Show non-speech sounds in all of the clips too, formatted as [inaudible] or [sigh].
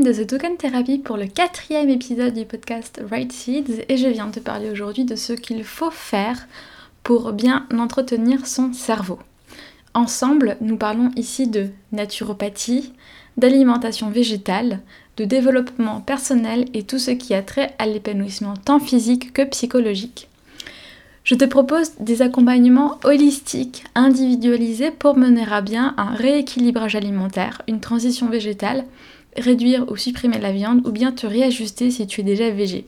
De The Token Therapy pour le quatrième épisode du podcast Right Seeds et je viens te parler aujourd'hui de ce qu'il faut faire pour bien entretenir son cerveau. Ensemble, nous parlons ici de naturopathie, d'alimentation végétale, de développement personnel et tout ce qui a trait à l'épanouissement tant physique que psychologique. Je te propose des accompagnements holistiques, individualisés pour mener à bien un rééquilibrage alimentaire, une transition végétale, réduire ou supprimer la viande ou bien te réajuster si tu es déjà végé.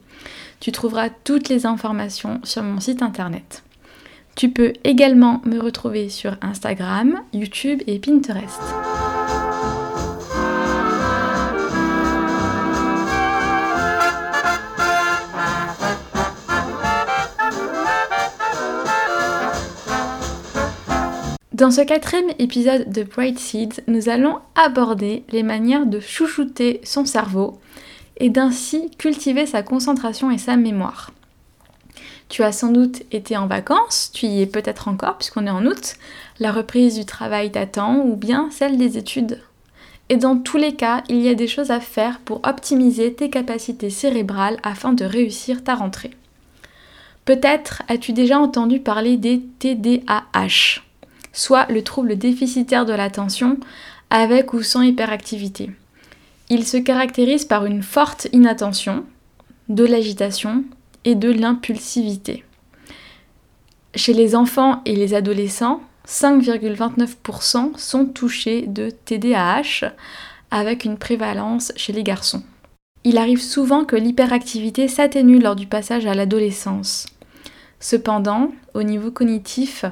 Tu trouveras toutes les informations sur mon site internet. Tu peux également me retrouver sur Instagram, YouTube et Pinterest. Dans ce quatrième épisode de Bright Seeds, nous allons aborder les manières de chouchouter son cerveau et d'ainsi cultiver sa concentration et sa mémoire. Tu as sans doute été en vacances, tu y es peut-être encore puisqu'on est en août, la reprise du travail t'attend ou bien celle des études. Et dans tous les cas, il y a des choses à faire pour optimiser tes capacités cérébrales afin de réussir ta rentrée. Peut-être as-tu déjà entendu parler des TDAH soit le trouble déficitaire de l'attention avec ou sans hyperactivité. Il se caractérise par une forte inattention, de l'agitation et de l'impulsivité. Chez les enfants et les adolescents, 5,29% sont touchés de TDAH avec une prévalence chez les garçons. Il arrive souvent que l'hyperactivité s'atténue lors du passage à l'adolescence. Cependant, au niveau cognitif,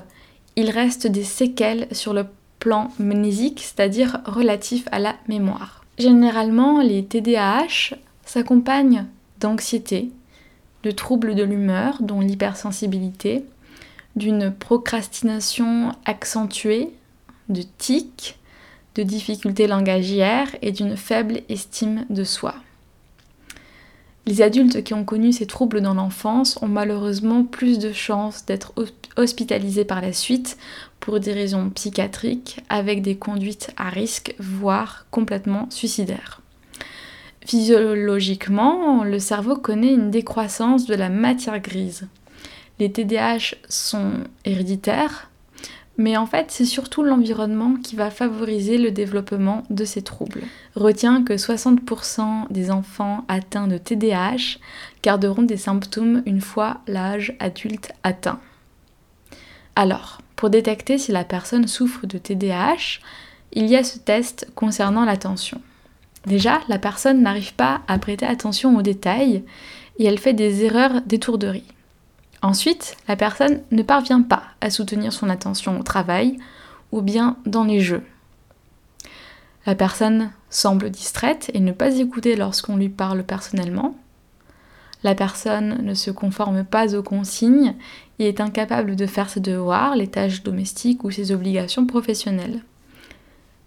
il reste des séquelles sur le plan mnésique, c'est-à-dire relatif à la mémoire. Généralement, les TDAH s'accompagnent d'anxiété, de troubles de l'humeur, dont l'hypersensibilité, d'une procrastination accentuée, de tics, de difficultés langagières et d'une faible estime de soi. Les adultes qui ont connu ces troubles dans l'enfance ont malheureusement plus de chances d'être hospitalisés par la suite pour des raisons psychiatriques avec des conduites à risque, voire complètement suicidaires. Physiologiquement, le cerveau connaît une décroissance de la matière grise. Les TDAH sont héréditaires, mais en fait, c'est surtout l'environnement qui va favoriser le développement de ces troubles. Retiens que 60% des enfants atteints de TDAH garderont des symptômes une fois l'âge adulte atteint. Alors, pour détecter si la personne souffre de TDAH, il y a ce test concernant l'attention. Déjà, la personne n'arrive pas à prêter attention aux détails et elle fait des erreurs d'étourderie. Ensuite, la personne ne parvient pas à soutenir son attention au travail ou bien dans les jeux. La personne semble distraite et ne pas écouter lorsqu'on lui parle personnellement. La personne ne se conforme pas aux consignes et est incapable de faire ses devoirs, les tâches domestiques ou ses obligations professionnelles.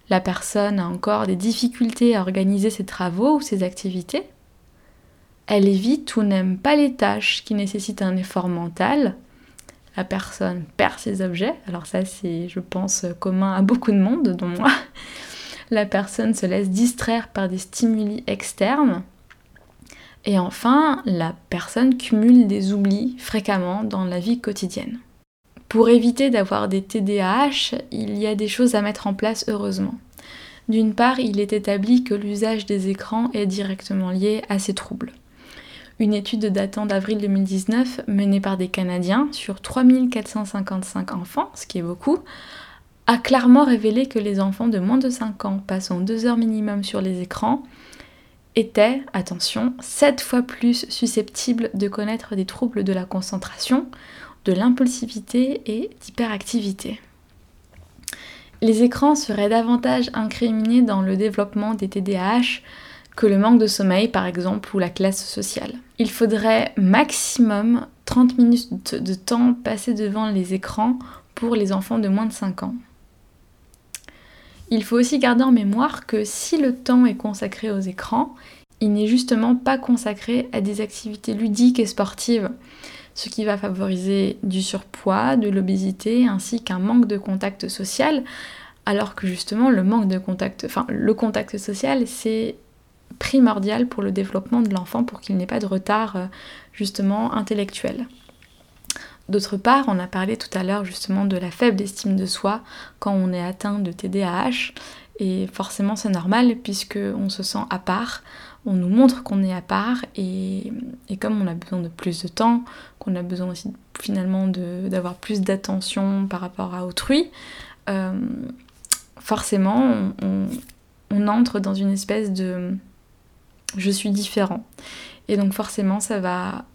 La personne a encore des difficultés à organiser ses travaux ou ses activités. Elle évite ou n'aime pas les tâches qui nécessitent un effort mental. La personne perd ses objets. Alors ça, c'est, je pense, commun à beaucoup de monde, dont moi. La personne se laisse distraire par des stimuli externes. Et enfin, la personne cumule des oublis fréquemment dans la vie quotidienne. Pour éviter d'avoir des TDAH, il y a des choses à mettre en place heureusement. D'une part, il est établi que l'usage des écrans est directement lié à ces troubles. Une étude datant d'avril 2019 menée par des Canadiens sur 3455 enfants, ce qui est beaucoup, a clairement révélé que les enfants de moins de 5 ans passant 2 heures minimum sur les écrans étaient, attention, 7 fois plus susceptibles de connaître des troubles de la concentration, de l'impulsivité et d'hyperactivité. Les écrans seraient davantage incriminés dans le développement des TDAH que le manque de sommeil par exemple ou la classe sociale. Il faudrait maximum 30 minutes de temps passé devant les écrans pour les enfants de moins de 5 ans. Il faut aussi garder en mémoire que si le temps est consacré aux écrans, il n'est justement pas consacré à des activités ludiques et sportives, ce qui va favoriser du surpoids, de l'obésité ainsi qu'un manque de contact social, alors que justement le manque de contact, enfin le contact social, c'est primordial pour le développement de l'enfant pour qu'il n'ait pas de retard euh, justement intellectuel. D'autre part, on a parlé tout à l'heure justement de la faible estime de soi quand on est atteint de TDAH et forcément c'est normal puisque on se sent à part, on nous montre qu'on est à part et, comme on a besoin de plus de temps, qu'on a besoin aussi finalement d'avoir plus d'attention par rapport à autrui, euh, forcément on, entre dans une espèce de je suis différent. Et donc forcément ça va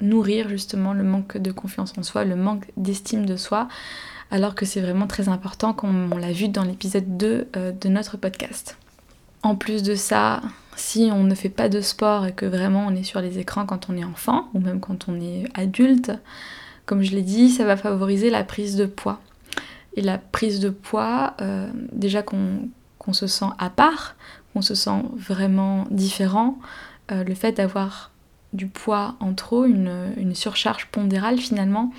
nourrir justement le manque de confiance en soi, le manque d'estime de soi, alors que c'est vraiment très important comme on l'a vu dans l'épisode 2 euh, de notre podcast. En plus de ça, si on ne fait pas de sport et que vraiment on est sur les écrans quand on est enfant, ou même quand on est adulte, comme je l'ai dit, ça va favoriser la prise de poids. Et la prise de poids, euh, déjà qu'on se sent à part, se sent vraiment différent, euh, le fait d'avoir du poids en trop, une, surcharge pondérale finalement,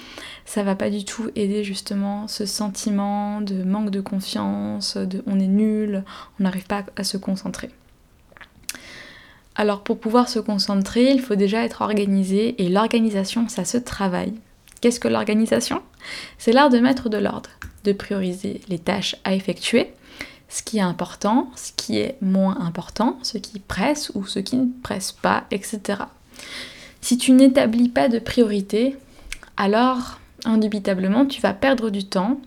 ça va pas du tout aider justement ce sentiment de manque de confiance, de on est nul, on n'arrive pas à se concentrer. Alors pour pouvoir se concentrer, il faut déjà être organisé et l'organisation, ça se travaille. Qu'est-ce que l'organisation? C'est l'art de mettre de l'ordre, de prioriser les tâches à effectuer, ce qui est important, ce qui est moins important, ce qui presse ou ce qui ne presse pas, etc. Si tu n'établis pas de priorité, alors indubitablement tu vas perdre du temps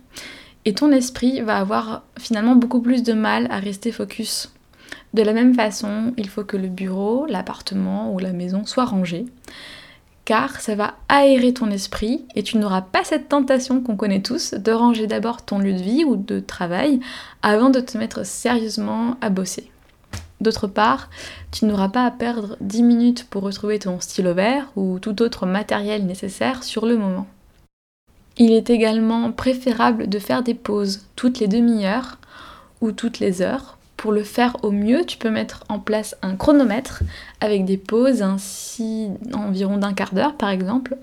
et ton esprit va avoir finalement beaucoup plus de mal à rester focus. De la même façon, il faut que le bureau, l'appartement ou la maison soient rangés car ça va aérer ton esprit et tu n'auras pas cette tentation qu'on connaît tous de ranger d'abord ton lieu de vie ou de travail avant de te mettre sérieusement à bosser. D'autre part, tu n'auras pas à perdre 10 minutes pour retrouver ton stylo vert ou tout autre matériel nécessaire sur le moment. Il est également préférable de faire des pauses toutes les demi-heures ou toutes les heures. Pour le faire au mieux, tu peux mettre en place un chronomètre avec des pauses ainsi environ d'un quart d'heure par exemple.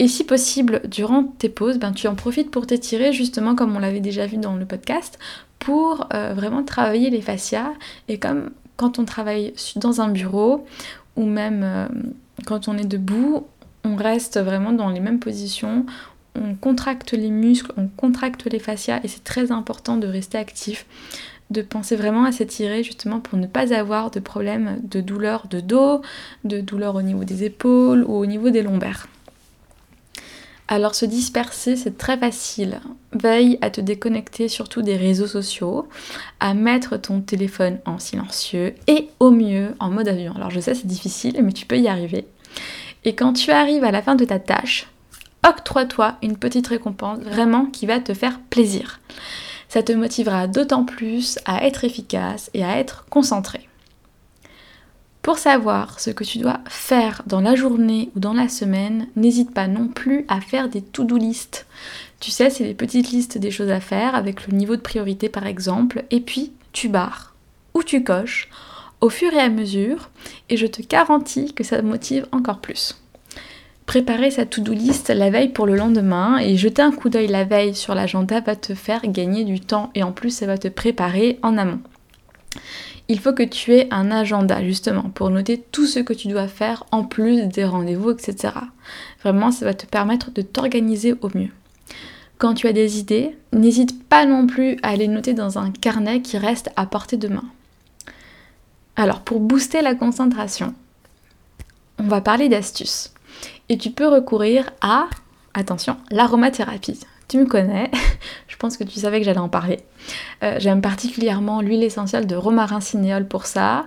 Et si possible, durant tes pauses, ben, tu en profites pour t'étirer justement comme on l'avait déjà vu dans le podcast pour euh, vraiment travailler les fascias. Et comme quand on travaille dans un bureau ou même euh, quand on est debout, on reste vraiment dans les mêmes positions, on contracte les muscles, on contracte les fascias et c'est très important de rester actif, de penser vraiment à s'étirer justement pour ne pas avoir de problème de douleur de dos, de douleur au niveau des épaules ou au niveau des lombaires. Alors se disperser, c'est très facile. Veille à te déconnecter surtout des réseaux sociaux, à mettre ton téléphone en silencieux et au mieux en mode avion. Alors je sais c'est difficile, mais tu peux y arriver. Et quand tu arrives à la fin de ta tâche, octroie-toi une petite récompense vraiment qui va te faire plaisir. Ça te motivera d'autant plus à être efficace et à être concentré. Pour savoir ce que tu dois faire dans la journée ou dans la semaine, n'hésite pas non plus à faire des to-do list. Tu sais, c'est des petites listes des choses à faire avec le niveau de priorité par exemple, et puis tu barres ou tu coches au fur et à mesure, et je te garantis que ça motive encore plus. Préparer sa to-do list la veille pour le lendemain et jeter un coup d'œil la veille sur l'agenda va te faire gagner du temps et en plus ça va te préparer en amont il faut que tu aies un agenda justement pour noter tout ce que tu dois faire en plus des rendez-vous, etc. Vraiment, ça va te permettre de t'organiser au mieux. Quand tu as des idées, n'hésite pas non plus à les noter dans un carnet qui reste à portée de main. Alors, pour booster la concentration, on va parler d'astuces. Et tu peux recourir à, attention, l'aromathérapie tu me connais, [laughs] je pense que tu savais que j'allais en parler. Euh, j'aime particulièrement l'huile essentielle de romarin cinéole pour ça,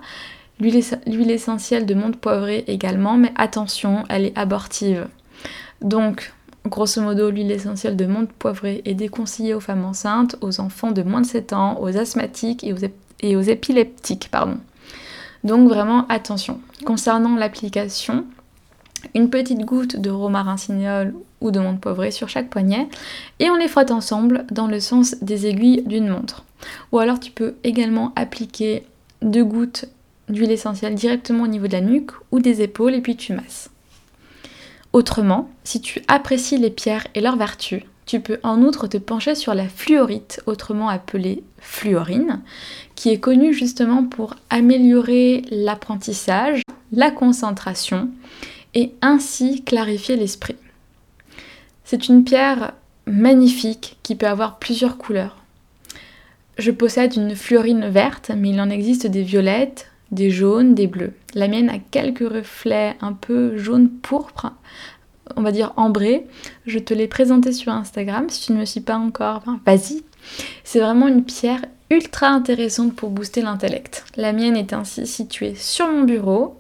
l'huile essentielle de menthe poivrée également, mais attention, elle est abortive. Donc, grosso modo, l'huile essentielle de menthe poivrée est déconseillée aux femmes enceintes, aux enfants de moins de 7 ans, aux asthmatiques et aux, et aux épileptiques. Pardon. Donc vraiment attention. Concernant l'application, une petite goutte de romarin cinéole ou de menthe poivrée sur chaque poignet et on les frotte ensemble dans le sens des aiguilles d'une montre. Ou alors tu peux également appliquer deux gouttes d'huile essentielle directement au niveau de la nuque ou des épaules et puis tu masses. Autrement, si tu apprécies les pierres et leurs vertus, Tu peux en outre te pencher sur la fluorite, autrement appelée fluorine, qui est connue justement pour améliorer l'apprentissage, la concentration et ainsi clarifier l'esprit. C'est une pierre magnifique qui peut avoir plusieurs couleurs. Je possède une fluorine verte, mais il en existe des violettes, des jaunes, des bleus. La mienne a quelques reflets un peu jaune pourpre, on va dire ambré. Je te l'ai présenté sur Instagram. Si tu ne me suis pas encore, vas-y. C'est vraiment une pierre ultra intéressante pour booster l'intellect. La mienne est ainsi située sur mon bureau.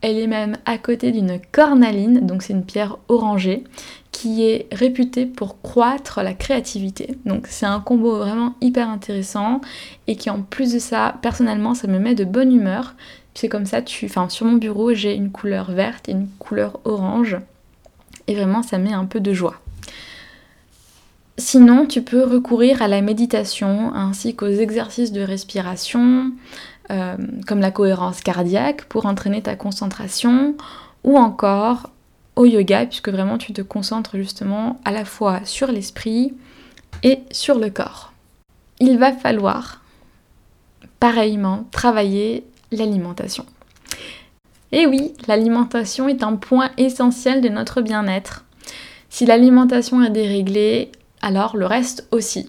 Elle est même à côté d'une cornaline, donc c'est une pierre orangée, qui est réputée pour croître la créativité. Donc c'est un combo vraiment hyper intéressant et qui en plus de ça, personnellement, ça me met de bonne humeur. C'est comme ça, tu... enfin, sur mon bureau, j'ai une couleur verte et une couleur orange. Et vraiment, ça met un peu de joie. Sinon, tu peux recourir à la méditation ainsi qu'aux exercices de respiration, euh, comme la cohérence cardiaque pour entraîner ta concentration, ou encore au yoga, puisque vraiment tu te concentres justement à la fois sur l'esprit et sur le corps. Il va falloir pareillement travailler l'alimentation. Et oui, l'alimentation est un point essentiel de notre bien-être. Si l'alimentation est déréglée, alors le reste aussi.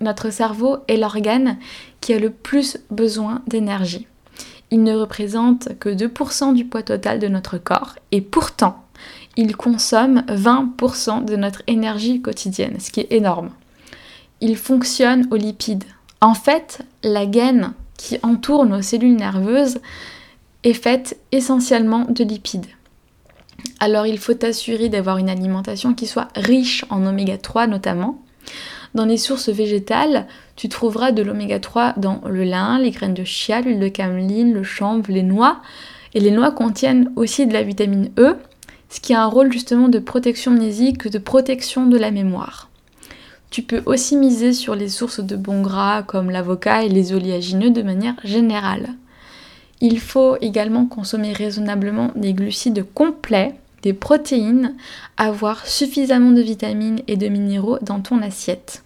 Notre cerveau est l'organe qui a le plus besoin d'énergie. Il ne représente que 2% du poids total de notre corps et pourtant, il consomme 20% de notre énergie quotidienne, ce qui est énorme. Il fonctionne aux lipides. En fait, la gaine qui entoure nos cellules nerveuses est faite essentiellement de lipides. Alors il faut assurer d'avoir une alimentation qui soit riche en oméga 3 notamment, dans les sources végétales, tu trouveras de l'oméga 3 dans le lin, les graines de chia, l'huile de cameline, le chanvre, les noix. Et les noix contiennent aussi de la vitamine E, ce qui a un rôle justement de protection mnésique, de protection de la mémoire. Tu peux aussi miser sur les sources de bons gras comme l'avocat et les oléagineux de manière générale. Il faut également consommer raisonnablement des glucides complets des protéines, avoir suffisamment de vitamines et de minéraux dans ton assiette.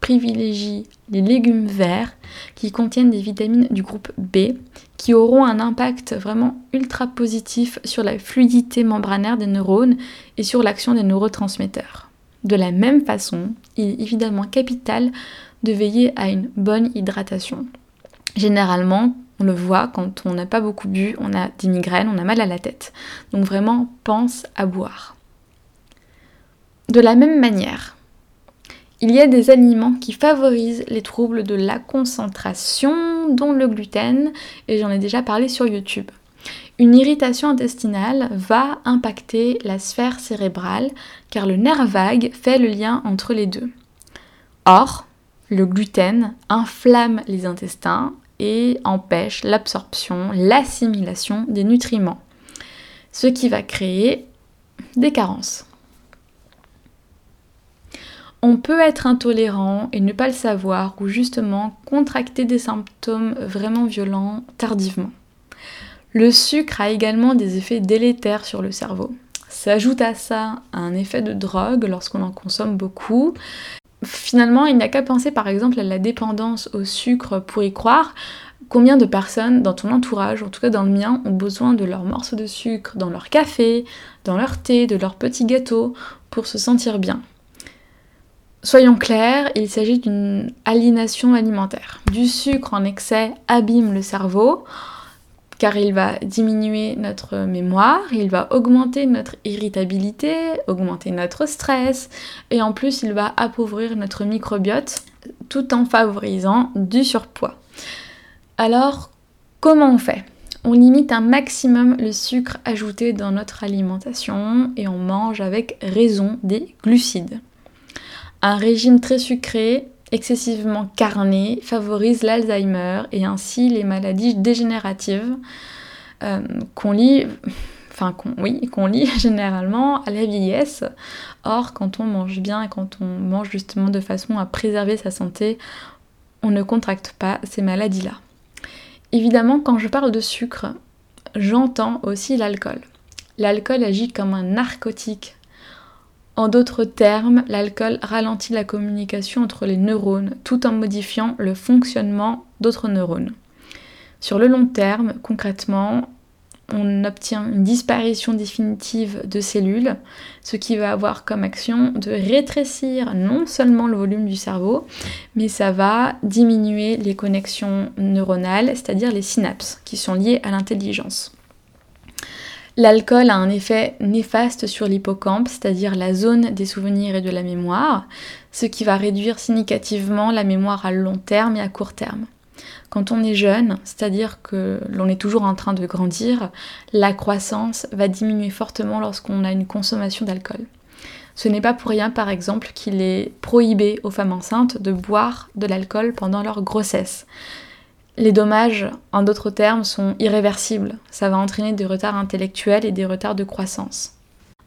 Privilégie les légumes verts qui contiennent des vitamines du groupe B qui auront un impact vraiment ultra positif sur la fluidité membranaire des neurones et sur l'action des neurotransmetteurs. De la même façon, il est évidemment capital de veiller à une bonne hydratation. Généralement, on le voit quand on n'a pas beaucoup bu, on a des migraines, on a mal à la tête. Donc vraiment, pense à boire. De la même manière, il y a des aliments qui favorisent les troubles de la concentration, dont le gluten, et j'en ai déjà parlé sur YouTube. Une irritation intestinale va impacter la sphère cérébrale car le nerf vague fait le lien entre les deux. Or, le gluten inflamme les intestins et empêche l'absorption, l'assimilation des nutriments, ce qui va créer des carences. On peut être intolérant et ne pas le savoir ou justement contracter des symptômes vraiment violents tardivement. Le sucre a également des effets délétères sur le cerveau. S'ajoute à ça un effet de drogue lorsqu'on en consomme beaucoup finalement, il n'y a qu'à penser par exemple à la dépendance au sucre pour y croire. Combien de personnes dans ton entourage, en tout cas dans le mien, ont besoin de leur morceau de sucre dans leur café, dans leur thé, de leur petit gâteau pour se sentir bien? Soyons clairs, il s'agit d'une aliénation alimentaire. Du sucre en excès abîme le cerveau car il va diminuer notre mémoire, il va augmenter notre irritabilité, augmenter notre stress, et en plus il va appauvrir notre microbiote tout en favorisant du surpoids. Alors, comment on fait? On limite un maximum le sucre ajouté dans notre alimentation et on mange avec raison des glucides. Un régime très sucré excessivement carné favorise l'Alzheimer et ainsi les maladies dégénératives euh, qu'on lit, enfin oui, qu'on lit [laughs] généralement à la vieillesse. Or, quand on mange bien et quand on mange justement de façon à préserver sa santé, on ne contracte pas ces maladies-là. Évidemment, quand je parle de sucre, j'entends aussi l'alcool. L'alcool agit comme un narcotique En d'autres termes, l'alcool ralentit la communication entre les neurones tout en modifiant le fonctionnement d'autres neurones. Sur le long terme, concrètement, on obtient une disparition définitive de cellules, ce qui va avoir comme action de rétrécir non seulement le volume du cerveau, mais ça va diminuer les connexions neuronales, c'est-à-dire les synapses, qui sont liées à l'intelligence. L'alcool a un effet néfaste sur l'hippocampe, c'est-à-dire la zone des souvenirs et de la mémoire, ce qui va réduire significativement la mémoire à long terme et à court terme. Quand on est jeune, c'est-à-dire que l'on est toujours en train de grandir, la croissance va diminuer fortement lorsqu'on a une consommation d'alcool. Ce n'est pas pour rien, par exemple, qu'il est prohibé aux femmes enceintes de boire de l'alcool pendant leur grossesse. Les dommages, en d'autres termes, sont irréversibles. Ça va entraîner des retards intellectuels et des retards de croissance.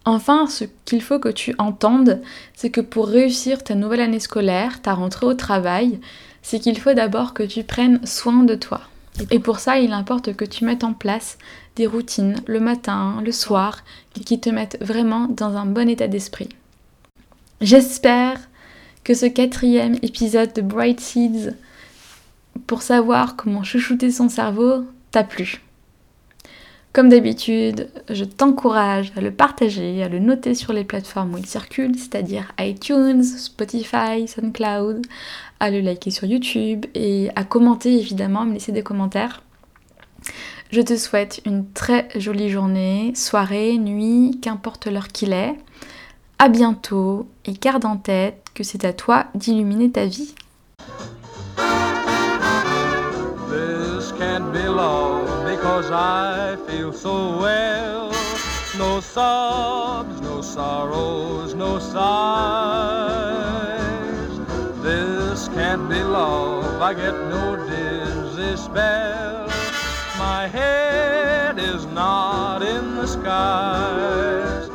Enfin, ce qu'il faut que tu entendes, c'est que pour réussir ta nouvelle année scolaire, ta rentrée au travail, c'est qu'il faut d'abord que tu prennes soin de toi. Et pour ça, il importe que tu mettes en place des routines le matin, le soir, qui te mettent vraiment dans un bon état d'esprit. J'espère que ce quatrième épisode de Bright Seeds pour savoir comment chouchouter son cerveau t'a plu. Comme d'habitude, je t'encourage à le partager, à le noter sur les plateformes où il circule, c'est-à-dire iTunes, Spotify, SoundCloud, à le liker sur YouTube et à commenter évidemment, à me laisser des commentaires. Je te souhaite une très jolie journée, soirée, nuit, qu'importe l'heure qu'il est. À bientôt et garde en tête que c'est à toi d'illuminer ta vie. Cause I feel so well. No sobs, no sorrows, no sighs. This can't be love, I get no dizzy spell. My head is not in the skies.